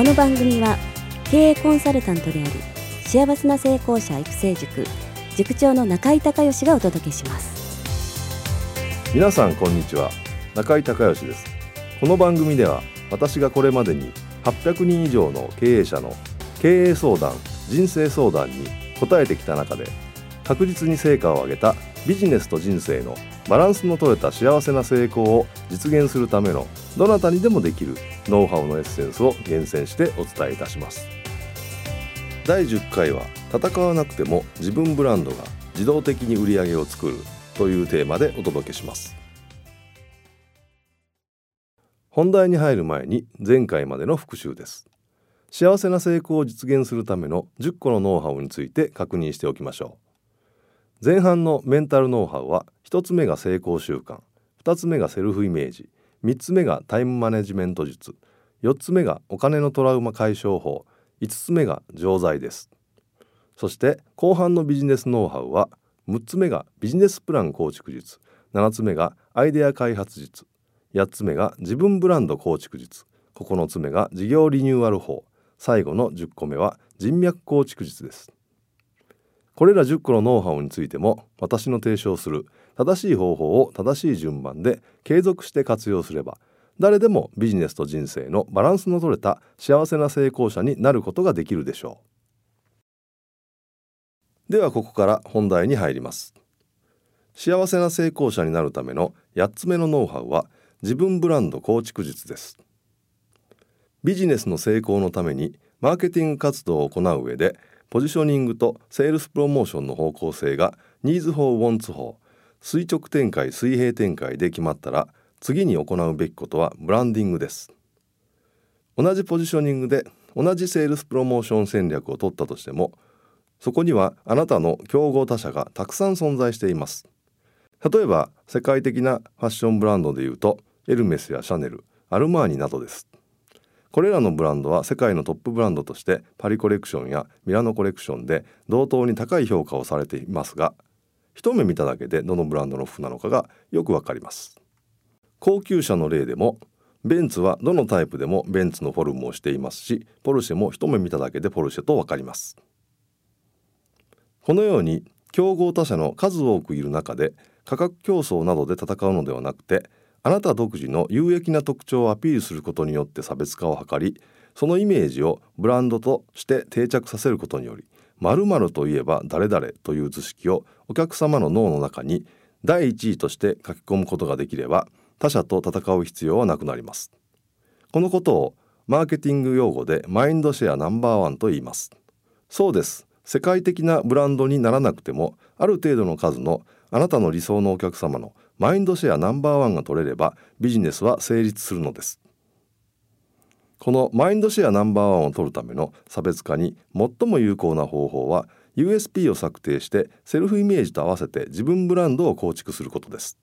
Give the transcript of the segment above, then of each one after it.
この番組は経営コンサルタントであり幸せな成功者育成塾塾長の中井孝義がお届けします。皆さんこんにちは。中井孝義です。この番組では私がこれまでに800人以上の経営者の経営相談人生相談に答えてきた中で確実に成果を上げたビジネスと人生のバランスの取れた幸せな成功を実現するためのどなたにでもできるノウハウのエッセンスを厳選してお伝えいたします。第10回は戦わなくても自分ブランドが自動的に売り上げを作るというテーマでお届けします。本題に入る前に前回までの復習です。幸せな成功を実現するための10個のノウハウについて確認しておきましょう。前半のメンタルノウハウは1つ目が成功習慣2つ目がセルフイメージ3つ目がタイムマネジメント術4つ目がお金のトラウマ解消法5つ目が錠剤です。そして後半のビジネスノウハウは6つ目がビジネスプラン構築術7つ目がアイデア開発術8つ目が自分ブランド構築術9つ目が事業リニューアル法最後の10個目は人脈構築術です。これら10個のノウハウについても私の提唱する正しい方法を正しい順番で継続して活用すれば誰でもビジネスと人生のバランスの取れた幸せな成功者になることができるでしょう。ではここから本題に入ります。幸せな成功者になるための8つ目のノウハウは自分ブランド構築術です。ビジネスの成功のためにマーケティング活動を行う上でポジショニングとセールスプロモーションの方向性がニーズ法ウォンツ法垂直展開水平展開で決まったら次に行うべきことはブランディングです。同じポジショニングで同じセールスプロモーション戦略を取ったとしてもそこにはあなたの競合他社がたくさん存在しています。例えば世界的なファッションブランドでいうとエルメスやシャネルアルマーニなどです。これらのブランドは世界のトップブランドとしてパリコレクションやミラノコレクションで同等に高い評価をされていますが一目見ただけでどのブランドの服なのかがよくわかります。高級車の例でもベンツはどのタイプでもベンツのフォルムをしていますしポルシェも一目見ただけでポルシェとわかります。このように競合他社の数多くいる中で価格競争などで戦うのではなくてあなた独自の有益な特徴をアピールすることによって差別化を図りそのイメージをブランドとして定着させることにより〇〇といえば誰々という図式をお客様の脳の中に第一位として書き込むことができれば他者と戦う必要はなくなります。このことをマーケティング用語でマインドシェアナンバーワンと言います。そうです。世界的なブランドにならなくてもある程度の数のあなたの理想のお客様のマインドシェアナンバーワンが取れればビジネスは成立するのです。このマインドシェアナンバーワンを取るための差別化に最も有効な方法は USP を策定してセルフイメージと合わせて自分ブランドを構築することです。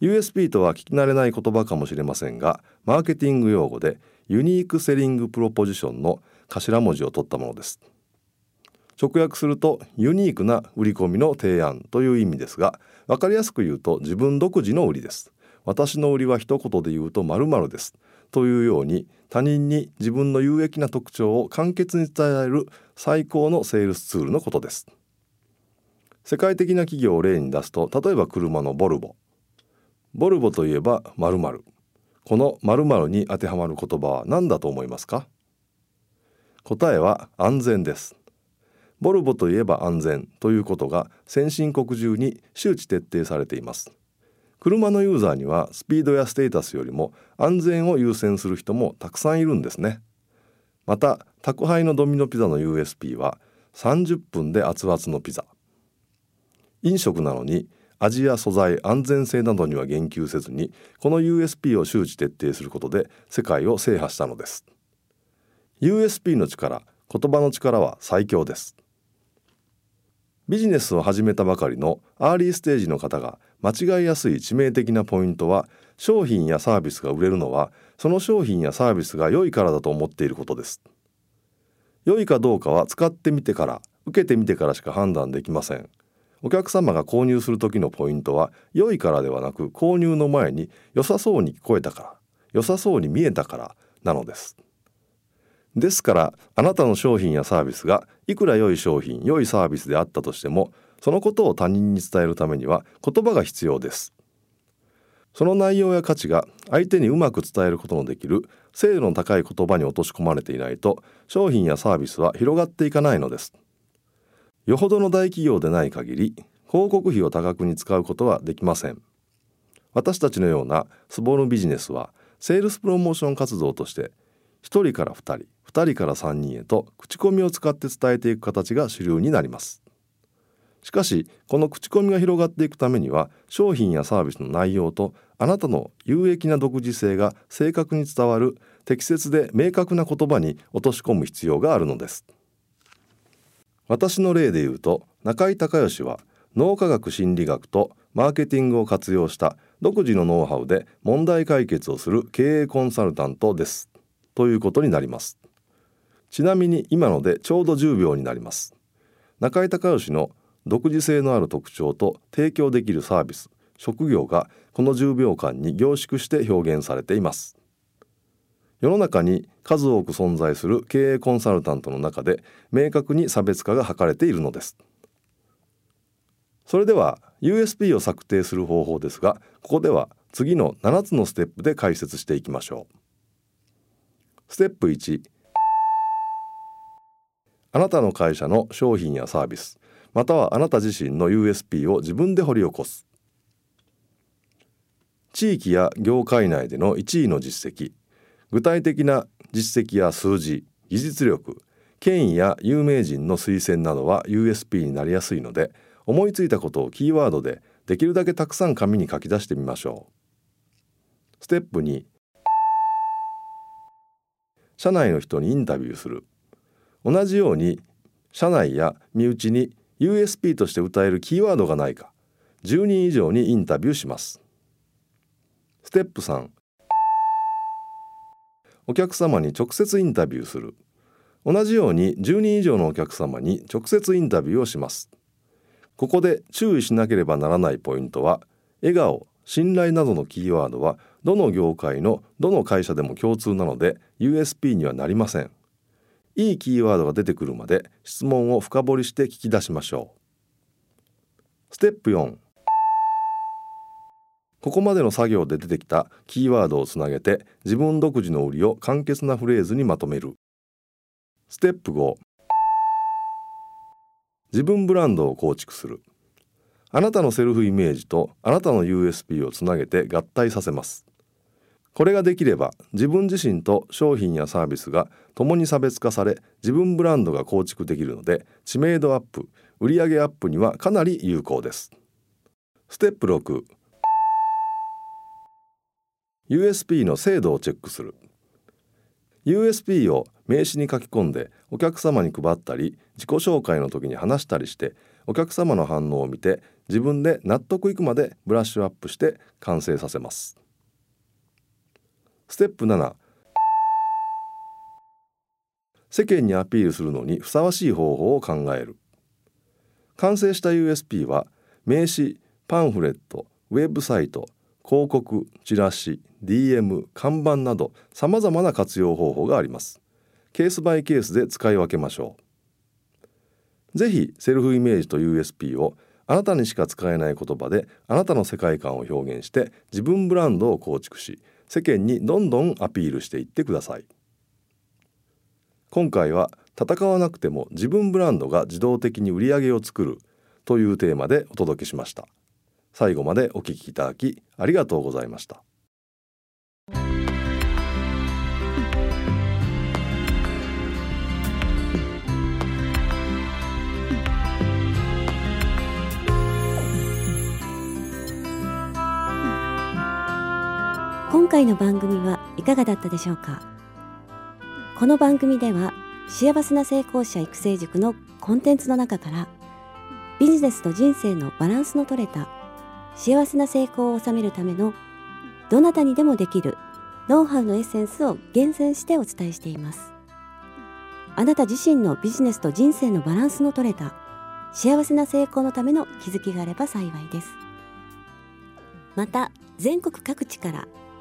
USP とは聞き慣れない言葉かもしれませんがマーケティング用語でユニークセリングプロポジションの頭文字を取ったものです。直訳するとユニークな売り込みの提案という意味ですが分かりやすく言うと自分独自の売りです。私の売りは一言で言うと〇〇です。というように他人に自分の有益な特徴を簡潔に伝える最高のセールスツールのことです。世界的な企業を例に出すと例えば車のボルボ。ボルボといえば〇〇この〇〇に当てはまる言葉は何だと思いますか？答えは安全です。ボルボといえば安全ということが先進国中に周知徹底されています。車のユーザーにはスピードやステータスよりも安全を優先する人もたくさんいるんですね。また宅配のドミノピザの USP は30分で熱々のピザ。飲食なのに味や素材安全性などには言及せずにこの USP を周知徹底することで世界を制覇したのです。USP の力言葉の力は最強です。ビジネスを始めたばかりのアーリーステージの方が間違いやすい致命的なポイントは商品やサービスが売れるのはその商品やサービスが良いからだと思っていることです良いかどうかは使ってみてから受けてみてからしか判断できませんお客様が購入する時のポイントは良いからではなく購入の前に良さそうに聞こえたから良さそうに見えたからなのですですからあなたの商品やサービスがいくら良い商品良いサービスであったとしてもそのことを他人に伝えるためには言葉が必要です。その内容や価値が相手にうまく伝えることのできる精度の高い言葉に落とし込まれていないと商品やサービスは広がっていかないのです。よほどの大企業でない限り広告費を多額に使うことはできません。私たちのようなスボルビジネスはセールスプロモーション活動として1人から2人2人から3人へと口コミを使って伝えていく形が主流になります。しかしこの口コミが広がっていくためには商品やサービスの内容とあなたの有益な独自性が正確に伝わる適切で明確な言葉に落とし込む必要があるのです。私の例で言うと中井隆義は脳科学心理学とマーケティングを活用した独自のノウハウで問題解決をする経営コンサルタントです。ということになります。ちなみに今のでちょうど10秒になります。中井隆義の独自性のある特徴と提供できるサービス職業がこの10秒間に凝縮して表現されています。世の中に数多く存在する経営コンサルタントの中で明確に差別化が図れているのです。それでは USB を策定する方法ですがここでは次の7つのステップで解説していきましょう。ステップ1あなたの会社の商品やサービス。またはあなた自身の USP を自分で掘り起こす。地域や業界内での1位の実績。具体的な実績や数字。技術力。権威や有名人の推薦などは USP になりやすいので思いついたことをキーワードでできるだけたくさん紙に書き出してみましょう。ステップ2社内の人にインタビューする。同じように社内や身内に USP として歌えるキーワードがないか10人以上にインタビューします。ステップ3お客様に直接インタビューする。同じように10人以上のお客様に直接インタビューをします。ここで注意しなければならないポイントは笑顔信頼などのキーワードはどの業界のどの会社でも共通なので USP にはなりません。いいキーワードが出てくるまで質問を深掘りして聞き出しましょう。ステップ4ここまでの作業で出てきたキーワードをつなげて自分独自の売りを簡潔なフレーズにまとめる。ステップ5自分ブランドを構築する。あなたのセルフイメージとあなたの USP をつなげて合体させます。これができれば自分自身と商品やサービスが共に差別化され自分ブランドが構築できるので知名度アップ売上アップにはかなり有効です。ステップ6 USP の精度をチェックする。USP を名刺に書き込んでお客様に配ったり自己紹介の時に話したりしてお客様の反応を見て自分で納得いくまでブラッシュアップして完成させます。ステップ7世間にアピールするのにふさわしい方法を考える。完成した USP は名刺パンフレットウェブサイト広告チラシ DM 看板などさまざまな活用方法があります。ケースバイケースで使い分けましょう。ぜひセルフイメージと USP をあなたにしか使えない言葉であなたの世界観を表現して自分ブランドを構築し世間にどんどんアピールしていってください。今回は戦わなくても自分ブランドが自動的に売り上げを作るというテーマでお届けしました。最後までお聞きいただきありがとうございました。今回の番組はいかがだったでしょうか？この番組では幸せな成功者育成塾のコンテンツの中からビジネスと人生のバランスの取れた幸せな成功を収めるためのどなたにでもできるノウハウのエッセンスを厳選してお伝えしています。あなた自身のビジネスと人生のバランスの取れた幸せな成功のための気づきがあれば幸いです。また全国各地から